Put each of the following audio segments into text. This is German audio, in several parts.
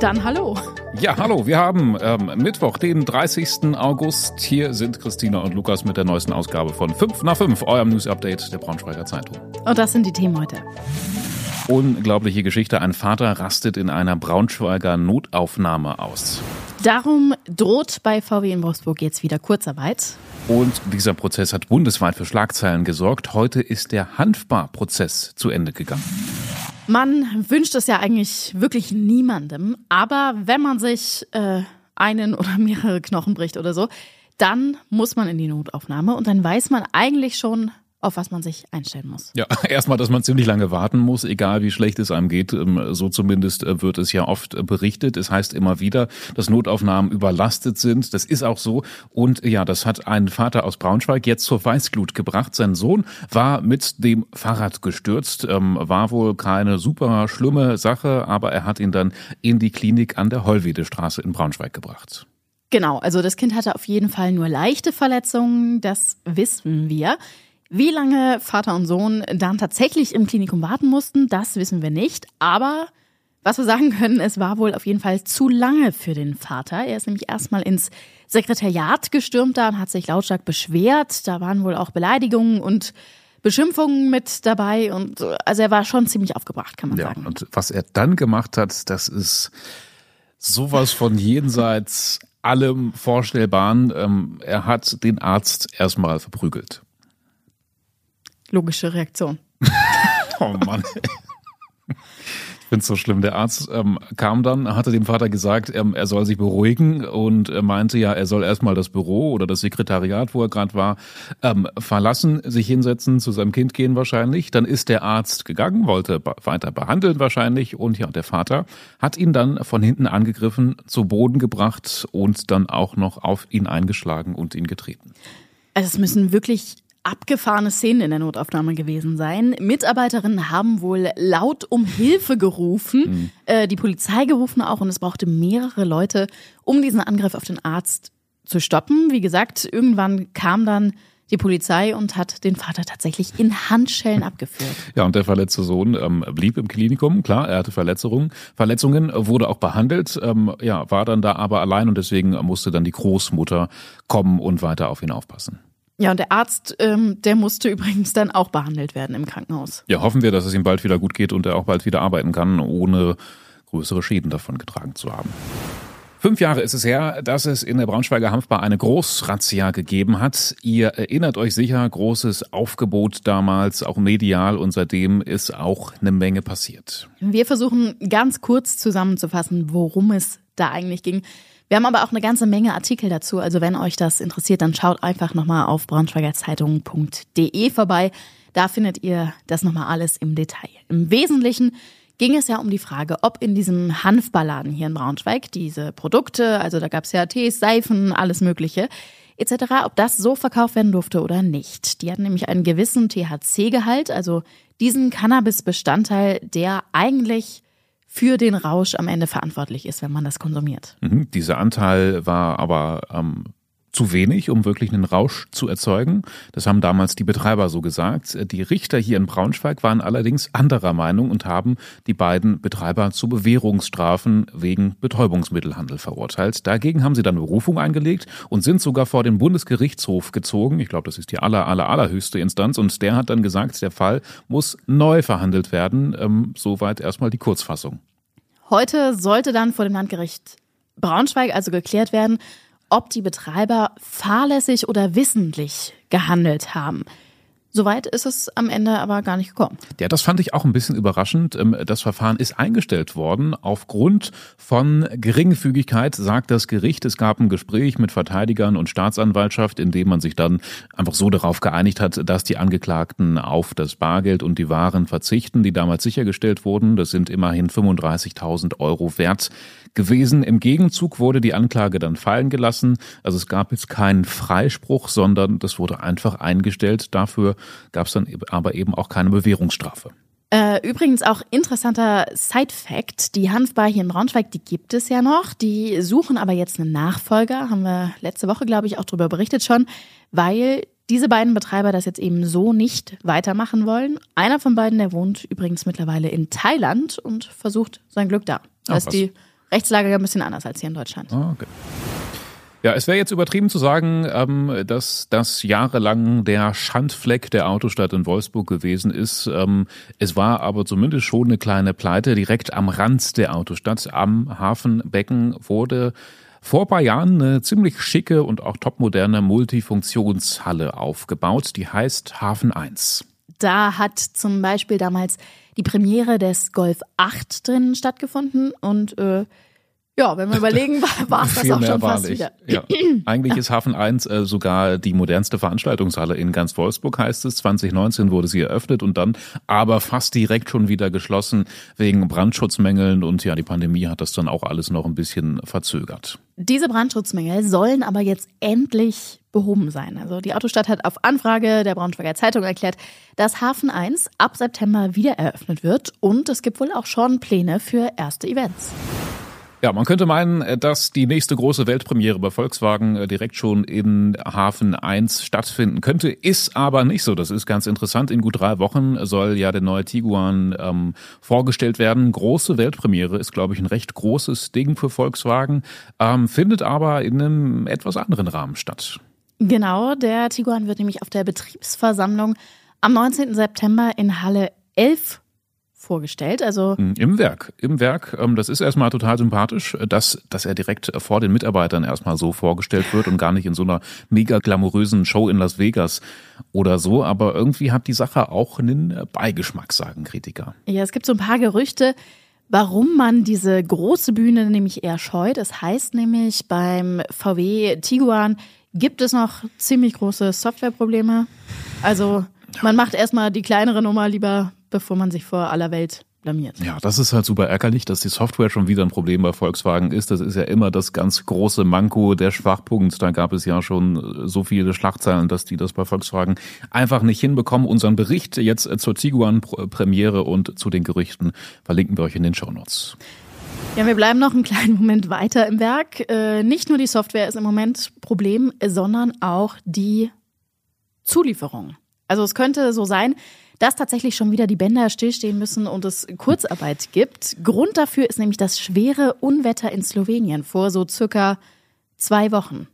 Dann hallo. Ja, hallo, wir haben ähm, Mittwoch, den 30. August. Hier sind Christina und Lukas mit der neuesten Ausgabe von 5 nach 5, eurem News-Update der Braunschweiger Zeitung. Und das sind die Themen heute. Unglaubliche Geschichte. Ein Vater rastet in einer Braunschweiger Notaufnahme aus. Darum droht bei VW in Wolfsburg jetzt wieder Kurzarbeit. Und dieser Prozess hat bundesweit für Schlagzeilen gesorgt. Heute ist der Hanfbar-Prozess zu Ende gegangen. Man wünscht es ja eigentlich wirklich niemandem, aber wenn man sich äh, einen oder mehrere Knochen bricht oder so, dann muss man in die Notaufnahme und dann weiß man eigentlich schon, auf was man sich einstellen muss. Ja, erstmal, dass man ziemlich lange warten muss, egal wie schlecht es einem geht. Ähm, so zumindest äh, wird es ja oft äh, berichtet. Es heißt immer wieder, dass Notaufnahmen überlastet sind. Das ist auch so. Und ja, das hat ein Vater aus Braunschweig jetzt zur Weißglut gebracht. Sein Sohn war mit dem Fahrrad gestürzt. Ähm, war wohl keine super schlimme Sache, aber er hat ihn dann in die Klinik an der Hollwedestraße in Braunschweig gebracht. Genau, also das Kind hatte auf jeden Fall nur leichte Verletzungen, das wissen wir. Wie lange Vater und Sohn dann tatsächlich im Klinikum warten mussten, das wissen wir nicht. Aber was wir sagen können, es war wohl auf jeden Fall zu lange für den Vater. Er ist nämlich erstmal ins Sekretariat gestürmt da und hat sich lautstark beschwert. Da waren wohl auch Beleidigungen und Beschimpfungen mit dabei und also er war schon ziemlich aufgebracht, kann man ja, sagen. Und was er dann gemacht hat, das ist sowas von jenseits allem Vorstellbaren. Ähm, er hat den Arzt erstmal verprügelt. Logische Reaktion. oh Mann. Ich finde es so schlimm. Der Arzt ähm, kam dann, hatte dem Vater gesagt, ähm, er soll sich beruhigen und er meinte ja, er soll erstmal das Büro oder das Sekretariat, wo er gerade war, ähm, verlassen, sich hinsetzen, zu seinem Kind gehen wahrscheinlich. Dann ist der Arzt gegangen, wollte weiter behandeln wahrscheinlich und ja, der Vater hat ihn dann von hinten angegriffen, zu Boden gebracht und dann auch noch auf ihn eingeschlagen und ihn getreten. Also es müssen wirklich abgefahrene Szenen in der Notaufnahme gewesen sein. Mitarbeiterinnen haben wohl laut um Hilfe gerufen, mhm. äh, die Polizei gerufen auch und es brauchte mehrere Leute, um diesen Angriff auf den Arzt zu stoppen. Wie gesagt, irgendwann kam dann die Polizei und hat den Vater tatsächlich in Handschellen abgeführt. Ja, und der verletzte Sohn ähm, blieb im Klinikum, klar, er hatte Verletzungen, Verletzungen, wurde auch behandelt, ähm, ja, war dann da aber allein und deswegen musste dann die Großmutter kommen und weiter auf ihn aufpassen. Ja, und der Arzt, ähm, der musste übrigens dann auch behandelt werden im Krankenhaus. Ja, hoffen wir, dass es ihm bald wieder gut geht und er auch bald wieder arbeiten kann, ohne größere Schäden davon getragen zu haben. Fünf Jahre ist es her, dass es in der Braunschweiger Hanfbar eine Großrazzia gegeben hat. Ihr erinnert euch sicher, großes Aufgebot damals, auch medial und seitdem ist auch eine Menge passiert. Wir versuchen ganz kurz zusammenzufassen, worum es da eigentlich ging. Wir haben aber auch eine ganze Menge Artikel dazu. Also wenn euch das interessiert, dann schaut einfach nochmal auf braunschweigerzeitung.de vorbei. Da findet ihr das nochmal alles im Detail. Im Wesentlichen ging es ja um die Frage, ob in diesem Hanfballaden hier in Braunschweig diese Produkte, also da gab es ja Tees, Seifen, alles Mögliche, etc., ob das so verkauft werden durfte oder nicht. Die hatten nämlich einen gewissen THC-Gehalt, also diesen Cannabis-Bestandteil, der eigentlich für den Rausch am Ende verantwortlich ist, wenn man das konsumiert. Mhm, dieser Anteil war aber ähm, zu wenig, um wirklich einen Rausch zu erzeugen. Das haben damals die Betreiber so gesagt. Die Richter hier in Braunschweig waren allerdings anderer Meinung und haben die beiden Betreiber zu Bewährungsstrafen wegen Betäubungsmittelhandel verurteilt. Dagegen haben sie dann Berufung eingelegt und sind sogar vor den Bundesgerichtshof gezogen. Ich glaube, das ist die aller, aller, allerhöchste Instanz. Und der hat dann gesagt, der Fall muss neu verhandelt werden. Ähm, soweit erstmal die Kurzfassung. Heute sollte dann vor dem Landgericht Braunschweig also geklärt werden, ob die Betreiber fahrlässig oder wissentlich gehandelt haben. Soweit ist es am Ende aber gar nicht gekommen. Ja, das fand ich auch ein bisschen überraschend. Ähm, das Verfahren ist eingestellt worden aufgrund von Geringfügigkeit, sagt das Gericht. Es gab ein Gespräch mit Verteidigern und Staatsanwaltschaft, in dem man sich dann einfach so darauf geeinigt hat, dass die Angeklagten auf das Bargeld und die Waren verzichten, die damals sichergestellt wurden. Das sind immerhin 35.000 Euro wert gewesen. Im Gegenzug wurde die Anklage dann fallen gelassen. Also es gab jetzt keinen Freispruch, sondern das wurde einfach eingestellt. Dafür gab es dann aber eben auch keine Bewährungsstrafe. Äh, übrigens auch interessanter Side-Fact, die Hanfbar hier in Braunschweig, die gibt es ja noch. Die suchen aber jetzt einen Nachfolger, haben wir letzte Woche, glaube ich, auch darüber berichtet schon, weil diese beiden Betreiber das jetzt eben so nicht weitermachen wollen. Einer von beiden, der wohnt übrigens mittlerweile in Thailand und versucht sein Glück da. Da ist die Rechtslage ein bisschen anders als hier in Deutschland. Ah, okay. Ja, es wäre jetzt übertrieben zu sagen, ähm, dass das jahrelang der Schandfleck der Autostadt in Wolfsburg gewesen ist. Ähm, es war aber zumindest schon eine kleine Pleite. Direkt am Rand der Autostadt, am Hafenbecken, wurde vor ein paar Jahren eine ziemlich schicke und auch topmoderne Multifunktionshalle aufgebaut, die heißt Hafen 1. Da hat zum Beispiel damals die Premiere des Golf 8 drin stattgefunden und äh, ja, wenn wir überlegen, war es das auch schon fast wieder. Ja. Eigentlich ist Hafen 1 äh, sogar die modernste Veranstaltungshalle in ganz Wolfsburg, heißt es. 2019 wurde sie eröffnet und dann aber fast direkt schon wieder geschlossen wegen Brandschutzmängeln und ja, die Pandemie hat das dann auch alles noch ein bisschen verzögert. Diese Brandschutzmängel sollen aber jetzt endlich behoben sein. Also die Autostadt hat auf Anfrage der Braunschweiger Zeitung erklärt, dass Hafen 1 ab September wieder eröffnet wird und es gibt wohl auch schon Pläne für erste Events. Ja, man könnte meinen, äh, dass die nächste große Weltpremiere bei Volkswagen äh, direkt schon in Hafen 1 stattfinden könnte, ist aber nicht so. Das ist ganz interessant. In gut drei Wochen soll ja der neue Tiguan ähm, vorgestellt werden. Große Weltpremiere ist, glaube ich, ein recht großes Ding für Volkswagen, ähm, findet aber in einem etwas anderen Rahmen statt. Genau, der Tiguan wird nämlich auf der Betriebsversammlung am 19. September in Halle 11 vorgestellt. Also hm, Im Werk. Im Werk. Ähm, das ist erstmal total sympathisch, dass, dass er direkt vor den Mitarbeitern erstmal so vorgestellt wird und gar nicht in so einer mega glamourösen Show in Las Vegas oder so. Aber irgendwie hat die Sache auch einen Beigeschmack, sagen Kritiker. Ja, es gibt so ein paar Gerüchte, warum man diese große Bühne nämlich eher scheut. Es das heißt nämlich beim VW Tiguan gibt es noch ziemlich große Softwareprobleme. Also man macht erstmal die kleinere Nummer lieber bevor man sich vor aller Welt blamiert. Ja, das ist halt super ärgerlich, dass die Software schon wieder ein Problem bei Volkswagen ist. Das ist ja immer das ganz große Manko, der Schwachpunkt. Da gab es ja schon so viele Schlagzeilen, dass die das bei Volkswagen einfach nicht hinbekommen. Unseren Bericht jetzt zur Tiguan-Premiere und zu den Gerüchten verlinken wir euch in den Shownotes. Ja, wir bleiben noch einen kleinen Moment weiter im Werk. Äh, nicht nur die Software ist im Moment Problem, sondern auch die Zulieferung. Also es könnte so sein, dass tatsächlich schon wieder die Bänder stillstehen müssen und es Kurzarbeit gibt. Grund dafür ist nämlich das schwere Unwetter in Slowenien vor so circa zwei Wochen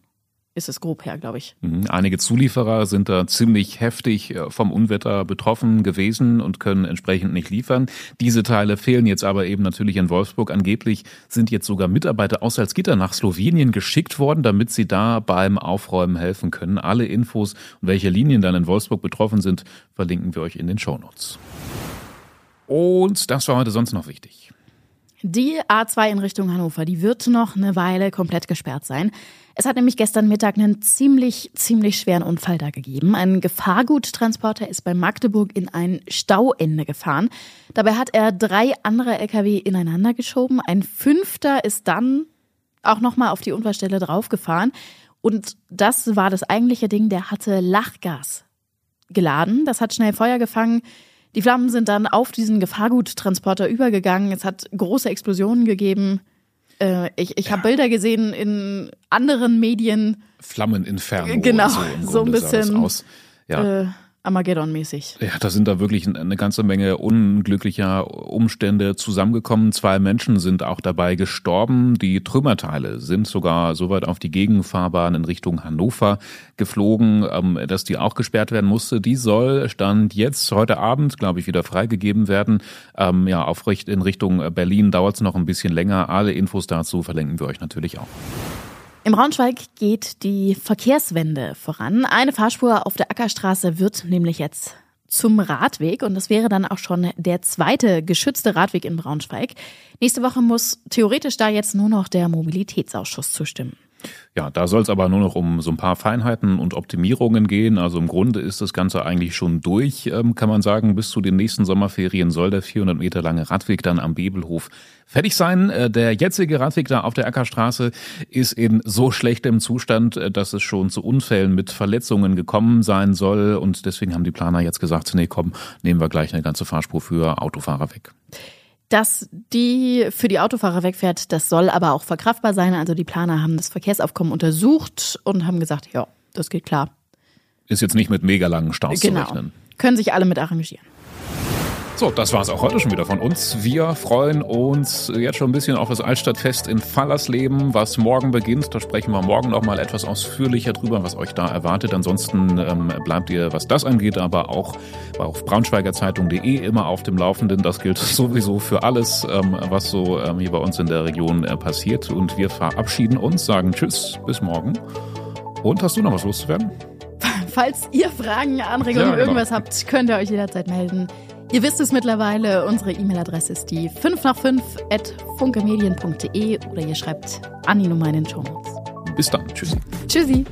ist es grob her, glaube ich. Mhm. Einige Zulieferer sind da ziemlich heftig äh, vom Unwetter betroffen gewesen und können entsprechend nicht liefern. Diese Teile fehlen jetzt aber eben natürlich in Wolfsburg. Angeblich sind jetzt sogar Mitarbeiter aus Salzgitter nach Slowenien geschickt worden, damit sie da beim Aufräumen helfen können. Alle Infos welche Linien dann in Wolfsburg betroffen sind, verlinken wir euch in den Shownotes. Und das war heute sonst noch wichtig. Die A2 in Richtung Hannover, die wird noch eine Weile komplett gesperrt sein. Es hat nämlich gestern Mittag einen ziemlich, ziemlich schweren Unfall da gegeben. Ein Gefahrguttransporter ist bei Magdeburg in ein Stauende gefahren. Dabei hat er drei andere Lkw ineinander geschoben. Ein fünfter ist dann auch nochmal auf die Unfallstelle draufgefahren. Und das war das eigentliche Ding, der hatte Lachgas geladen. Das hat schnell Feuer gefangen. Die Flammen sind dann auf diesen Gefahrguttransporter übergegangen. Es hat große Explosionen gegeben. Äh, ich ich ja. habe Bilder gesehen in anderen Medien. Flammeninferno. Genau, so, so ein bisschen. Ja. Äh, Armageddon-mäßig. Ja, da sind da wirklich eine ganze Menge unglücklicher Umstände zusammengekommen. Zwei Menschen sind auch dabei gestorben. Die Trümmerteile sind sogar so weit auf die Gegenfahrbahn in Richtung Hannover geflogen, ähm, dass die auch gesperrt werden musste. Die soll Stand jetzt heute Abend, glaube ich, wieder freigegeben werden. Ähm, ja, auf in Richtung Berlin dauert es noch ein bisschen länger. Alle Infos dazu verlinken wir euch natürlich auch. Im Braunschweig geht die Verkehrswende voran. Eine Fahrspur auf der Ackerstraße wird nämlich jetzt zum Radweg und das wäre dann auch schon der zweite geschützte Radweg in Braunschweig. Nächste Woche muss theoretisch da jetzt nur noch der Mobilitätsausschuss zustimmen. Ja, da soll es aber nur noch um so ein paar Feinheiten und Optimierungen gehen. Also im Grunde ist das Ganze eigentlich schon durch, ähm, kann man sagen. Bis zu den nächsten Sommerferien soll der 400 Meter lange Radweg dann am Bebelhof fertig sein. Äh, der jetzige Radweg da auf der Ackerstraße ist in so schlechtem Zustand, äh, dass es schon zu Unfällen mit Verletzungen gekommen sein soll. Und deswegen haben die Planer jetzt gesagt, nee, komm, nehmen wir gleich eine ganze Fahrspur für Autofahrer weg. Dass die für die Autofahrer wegfährt, das soll aber auch verkraftbar sein. Also die Planer haben das Verkehrsaufkommen untersucht und haben gesagt, ja, das geht klar. Ist jetzt nicht mit mega langen Staus genau. zu rechnen. Können sich alle mit arrangieren. So, das war es auch heute schon wieder von uns. Wir freuen uns jetzt schon ein bisschen auf das Altstadtfest in Fallersleben, was morgen beginnt. Da sprechen wir morgen noch mal etwas ausführlicher drüber, was euch da erwartet. Ansonsten ähm, bleibt ihr, was das angeht, aber auch auf braunschweigerzeitung.de immer auf dem Laufenden. Das gilt sowieso für alles, ähm, was so ähm, hier bei uns in der Region äh, passiert. Und wir verabschieden uns, sagen Tschüss, bis morgen. Und hast du noch was loszuwerden? Falls ihr Fragen, Anregungen, ja, genau. irgendwas habt, könnt ihr euch jederzeit melden. Ihr wisst es mittlerweile, unsere E-Mail-Adresse ist die 5 nach 5 at funkemedien.de oder ihr schreibt an die Nummer in den Show Notes. Bis dann. Tschüssi. Tschüssi.